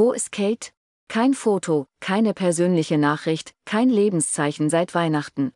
Wo ist Kate? Kein Foto, keine persönliche Nachricht, kein Lebenszeichen seit Weihnachten.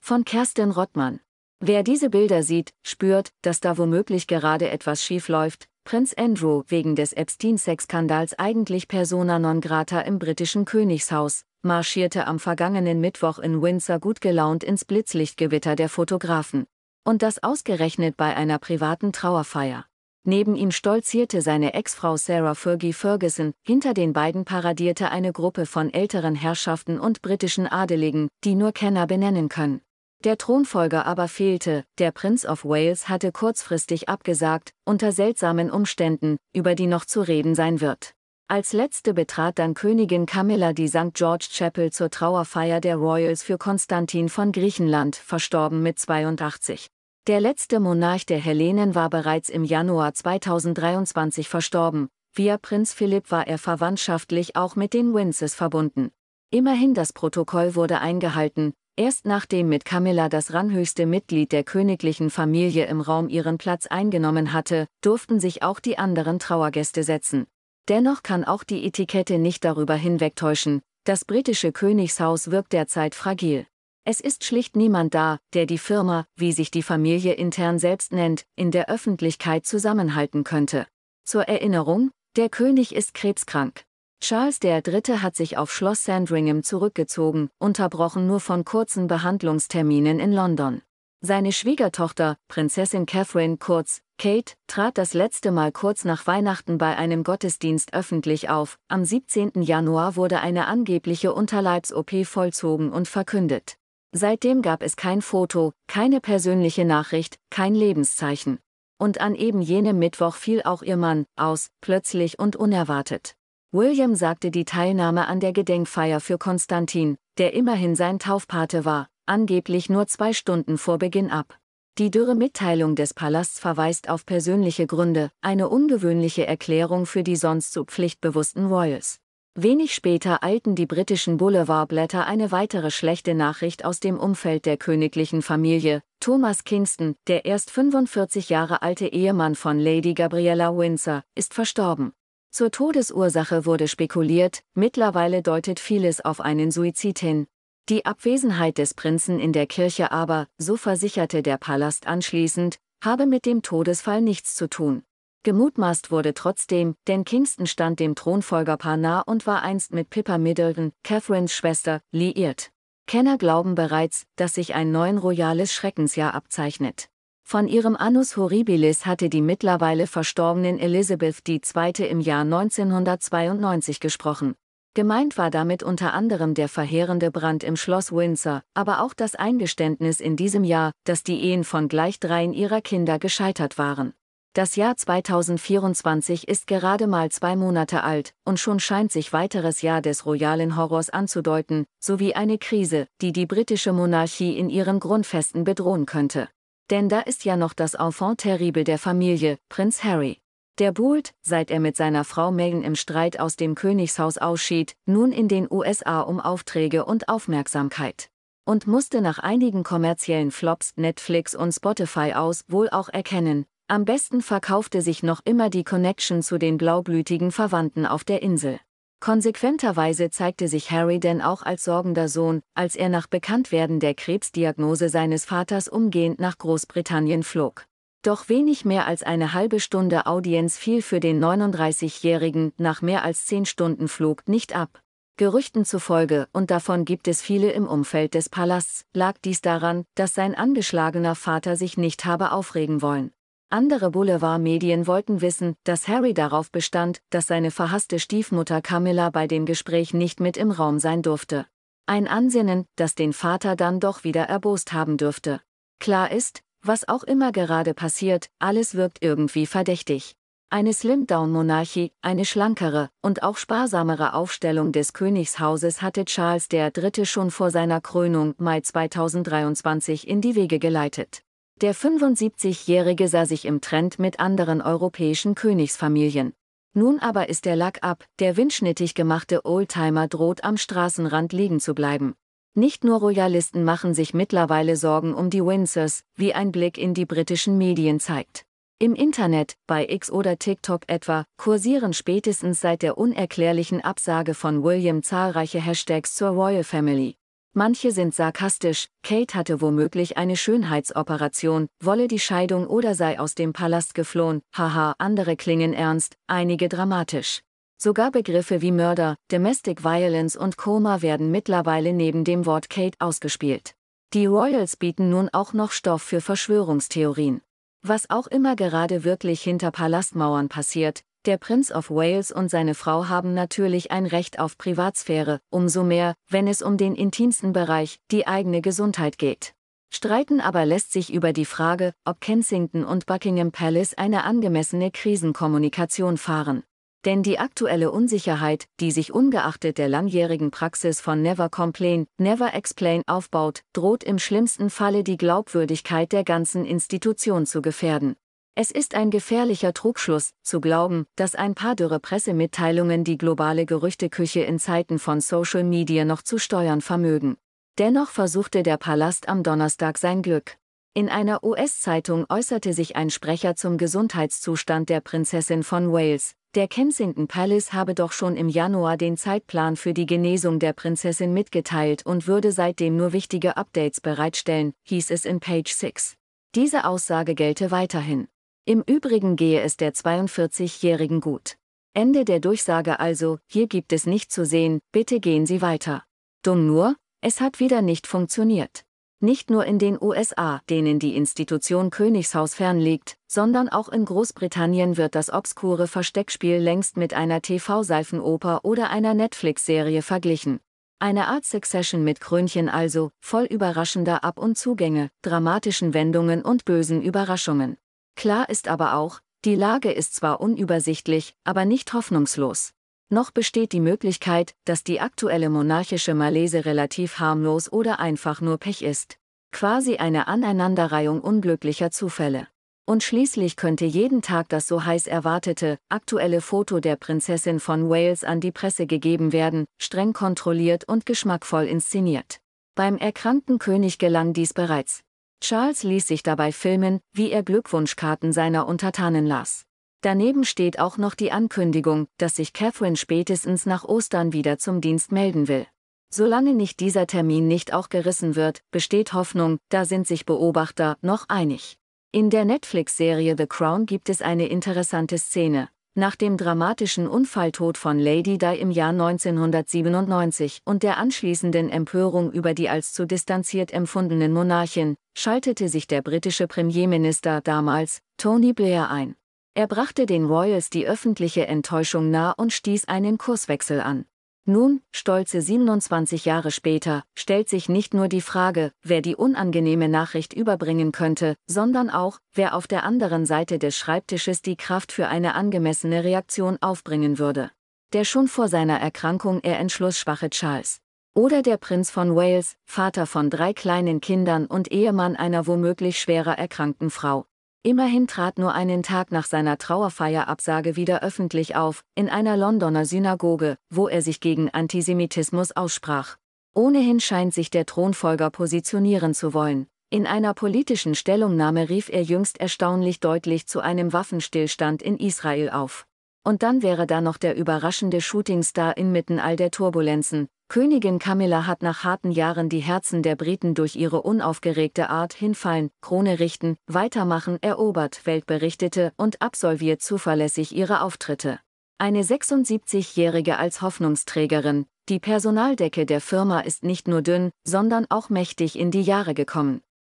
Von Kerstin Rottmann. Wer diese Bilder sieht, spürt, dass da womöglich gerade etwas schief läuft. Prinz Andrew wegen des Epstein-Sex-Skandals eigentlich persona non grata im britischen Königshaus, marschierte am vergangenen Mittwoch in Windsor gut gelaunt ins Blitzlichtgewitter der Fotografen. Und das ausgerechnet bei einer privaten Trauerfeier. Neben ihm stolzierte seine Ex-Frau Sarah Fergie Ferguson, hinter den beiden paradierte eine Gruppe von älteren Herrschaften und britischen Adeligen, die nur Kenner benennen können. Der Thronfolger aber fehlte, der Prince of Wales hatte kurzfristig abgesagt, unter seltsamen Umständen, über die noch zu reden sein wird. Als letzte betrat dann Königin Camilla die St. George Chapel zur Trauerfeier der Royals für Konstantin von Griechenland, verstorben mit 82. Der letzte Monarch der Hellenen war bereits im Januar 2023 verstorben, via Prinz Philipp war er verwandtschaftlich auch mit den Windsors verbunden. Immerhin das Protokoll wurde eingehalten, Erst nachdem mit Camilla das ranghöchste Mitglied der königlichen Familie im Raum ihren Platz eingenommen hatte, durften sich auch die anderen Trauergäste setzen. Dennoch kann auch die Etikette nicht darüber hinwegtäuschen, das britische Königshaus wirkt derzeit fragil. Es ist schlicht niemand da, der die Firma, wie sich die Familie intern selbst nennt, in der Öffentlichkeit zusammenhalten könnte. Zur Erinnerung, der König ist krebskrank. Charles III. hat sich auf Schloss Sandringham zurückgezogen, unterbrochen nur von kurzen Behandlungsterminen in London. Seine Schwiegertochter, Prinzessin Catherine kurz, Kate, trat das letzte Mal kurz nach Weihnachten bei einem Gottesdienst öffentlich auf. Am 17. Januar wurde eine angebliche Unterleibs-OP vollzogen und verkündet. Seitdem gab es kein Foto, keine persönliche Nachricht, kein Lebenszeichen. Und an eben jenem Mittwoch fiel auch ihr Mann aus, plötzlich und unerwartet. William sagte die Teilnahme an der Gedenkfeier für Konstantin, der immerhin sein Taufpate war, angeblich nur zwei Stunden vor Beginn ab. Die dürre Mitteilung des Palasts verweist auf persönliche Gründe, eine ungewöhnliche Erklärung für die sonst so pflichtbewussten Royals. Wenig später eilten die britischen Boulevardblätter eine weitere schlechte Nachricht aus dem Umfeld der königlichen Familie. Thomas Kingston, der erst 45 Jahre alte Ehemann von Lady Gabriella Windsor, ist verstorben. Zur Todesursache wurde spekuliert, mittlerweile deutet vieles auf einen Suizid hin. Die Abwesenheit des Prinzen in der Kirche aber, so versicherte der Palast anschließend, habe mit dem Todesfall nichts zu tun. Gemutmaßt wurde trotzdem, denn Kingston stand dem Thronfolgerpaar nah und war einst mit Pippa Middleton, Catherines Schwester, liiert. Kenner glauben bereits, dass sich ein neuen royales Schreckensjahr abzeichnet. Von ihrem Annus Horribilis hatte die mittlerweile verstorbenen Elizabeth II. im Jahr 1992 gesprochen. Gemeint war damit unter anderem der verheerende Brand im Schloss Windsor, aber auch das Eingeständnis in diesem Jahr, dass die Ehen von gleich dreien ihrer Kinder gescheitert waren. Das Jahr 2024 ist gerade mal zwei Monate alt, und schon scheint sich weiteres Jahr des royalen Horrors anzudeuten, sowie eine Krise, die die britische Monarchie in ihren Grundfesten bedrohen könnte. Denn da ist ja noch das Enfant terrible der Familie, Prinz Harry. Der buhlt, seit er mit seiner Frau Meghan im Streit aus dem Königshaus ausschied, nun in den USA um Aufträge und Aufmerksamkeit. Und musste nach einigen kommerziellen Flops Netflix und Spotify aus wohl auch erkennen, am besten verkaufte sich noch immer die Connection zu den blaublütigen Verwandten auf der Insel. Konsequenterweise zeigte sich Harry denn auch als sorgender Sohn, als er nach Bekanntwerden der Krebsdiagnose seines Vaters umgehend nach Großbritannien flog. Doch wenig mehr als eine halbe Stunde Audienz fiel für den 39-Jährigen nach mehr als zehn Stunden Flug nicht ab. Gerüchten zufolge, und davon gibt es viele im Umfeld des Palasts, lag dies daran, dass sein angeschlagener Vater sich nicht habe aufregen wollen. Andere Boulevardmedien wollten wissen, dass Harry darauf bestand, dass seine verhasste Stiefmutter Camilla bei dem Gespräch nicht mit im Raum sein durfte. Ein Ansinnen, das den Vater dann doch wieder erbost haben dürfte. Klar ist, was auch immer gerade passiert, alles wirkt irgendwie verdächtig. Eine Slim-Down-Monarchie, eine schlankere und auch sparsamere Aufstellung des Königshauses hatte Charles III. schon vor seiner Krönung Mai 2023 in die Wege geleitet. Der 75-Jährige sah sich im Trend mit anderen europäischen Königsfamilien. Nun aber ist der Lack ab, der windschnittig gemachte Oldtimer droht am Straßenrand liegen zu bleiben. Nicht nur Royalisten machen sich mittlerweile Sorgen um die Windsors, wie ein Blick in die britischen Medien zeigt. Im Internet, bei X oder TikTok etwa, kursieren spätestens seit der unerklärlichen Absage von William zahlreiche Hashtags zur Royal Family. Manche sind sarkastisch, Kate hatte womöglich eine Schönheitsoperation, wolle die Scheidung oder sei aus dem Palast geflohen, haha, andere klingen ernst, einige dramatisch. Sogar Begriffe wie Mörder, Domestic Violence und Koma werden mittlerweile neben dem Wort Kate ausgespielt. Die Royals bieten nun auch noch Stoff für Verschwörungstheorien. Was auch immer gerade wirklich hinter Palastmauern passiert, der Prinz of Wales und seine Frau haben natürlich ein Recht auf Privatsphäre, umso mehr, wenn es um den intimsten Bereich, die eigene Gesundheit geht. Streiten aber lässt sich über die Frage, ob Kensington und Buckingham Palace eine angemessene Krisenkommunikation fahren. Denn die aktuelle Unsicherheit, die sich ungeachtet der langjährigen Praxis von Never Complain, Never Explain aufbaut, droht im schlimmsten Falle die Glaubwürdigkeit der ganzen Institution zu gefährden. Es ist ein gefährlicher Trugschluss, zu glauben, dass ein paar dürre Pressemitteilungen die globale Gerüchteküche in Zeiten von Social Media noch zu steuern vermögen. Dennoch versuchte der Palast am Donnerstag sein Glück. In einer US-Zeitung äußerte sich ein Sprecher zum Gesundheitszustand der Prinzessin von Wales. Der Kensington Palace habe doch schon im Januar den Zeitplan für die Genesung der Prinzessin mitgeteilt und würde seitdem nur wichtige Updates bereitstellen, hieß es in Page 6. Diese Aussage gelte weiterhin. Im Übrigen gehe es der 42-Jährigen gut. Ende der Durchsage also, hier gibt es nicht zu sehen, bitte gehen Sie weiter. Dumm nur, es hat wieder nicht funktioniert. Nicht nur in den USA, denen die Institution Königshaus fernliegt, sondern auch in Großbritannien wird das obskure Versteckspiel längst mit einer TV-Seifenoper oder einer Netflix-Serie verglichen. Eine Art Succession mit Krönchen also, voll überraschender Ab- und Zugänge, dramatischen Wendungen und bösen Überraschungen. Klar ist aber auch, die Lage ist zwar unübersichtlich, aber nicht hoffnungslos. Noch besteht die Möglichkeit, dass die aktuelle monarchische Malaise relativ harmlos oder einfach nur Pech ist. Quasi eine Aneinanderreihung unglücklicher Zufälle. Und schließlich könnte jeden Tag das so heiß erwartete, aktuelle Foto der Prinzessin von Wales an die Presse gegeben werden, streng kontrolliert und geschmackvoll inszeniert. Beim erkrankten König gelang dies bereits. Charles ließ sich dabei filmen, wie er Glückwunschkarten seiner Untertanen las. Daneben steht auch noch die Ankündigung, dass sich Catherine spätestens nach Ostern wieder zum Dienst melden will. Solange nicht dieser Termin nicht auch gerissen wird, besteht Hoffnung, da sind sich Beobachter noch einig. In der Netflix-Serie The Crown gibt es eine interessante Szene. Nach dem dramatischen Unfalltod von Lady Di im Jahr 1997 und der anschließenden Empörung über die als zu distanziert empfundenen Monarchin, schaltete sich der britische Premierminister damals, Tony Blair, ein. Er brachte den Royals die öffentliche Enttäuschung nah und stieß einen Kurswechsel an. Nun, stolze 27 Jahre später, stellt sich nicht nur die Frage, wer die unangenehme Nachricht überbringen könnte, sondern auch, wer auf der anderen Seite des Schreibtisches die Kraft für eine angemessene Reaktion aufbringen würde. Der schon vor seiner Erkrankung eher entschlussschwache Charles. Oder der Prinz von Wales, Vater von drei kleinen Kindern und Ehemann einer womöglich schwerer erkrankten Frau. Immerhin trat nur einen Tag nach seiner Trauerfeierabsage wieder öffentlich auf, in einer Londoner Synagoge, wo er sich gegen Antisemitismus aussprach. Ohnehin scheint sich der Thronfolger positionieren zu wollen. In einer politischen Stellungnahme rief er jüngst erstaunlich deutlich zu einem Waffenstillstand in Israel auf. Und dann wäre da noch der überraschende Shootingstar inmitten all der Turbulenzen, Königin Camilla hat nach harten Jahren die Herzen der Briten durch ihre unaufgeregte Art hinfallen, Krone richten, weitermachen, erobert, Welt berichtete und absolviert zuverlässig ihre Auftritte. Eine 76-Jährige als Hoffnungsträgerin, die Personaldecke der Firma ist nicht nur dünn, sondern auch mächtig in die Jahre gekommen.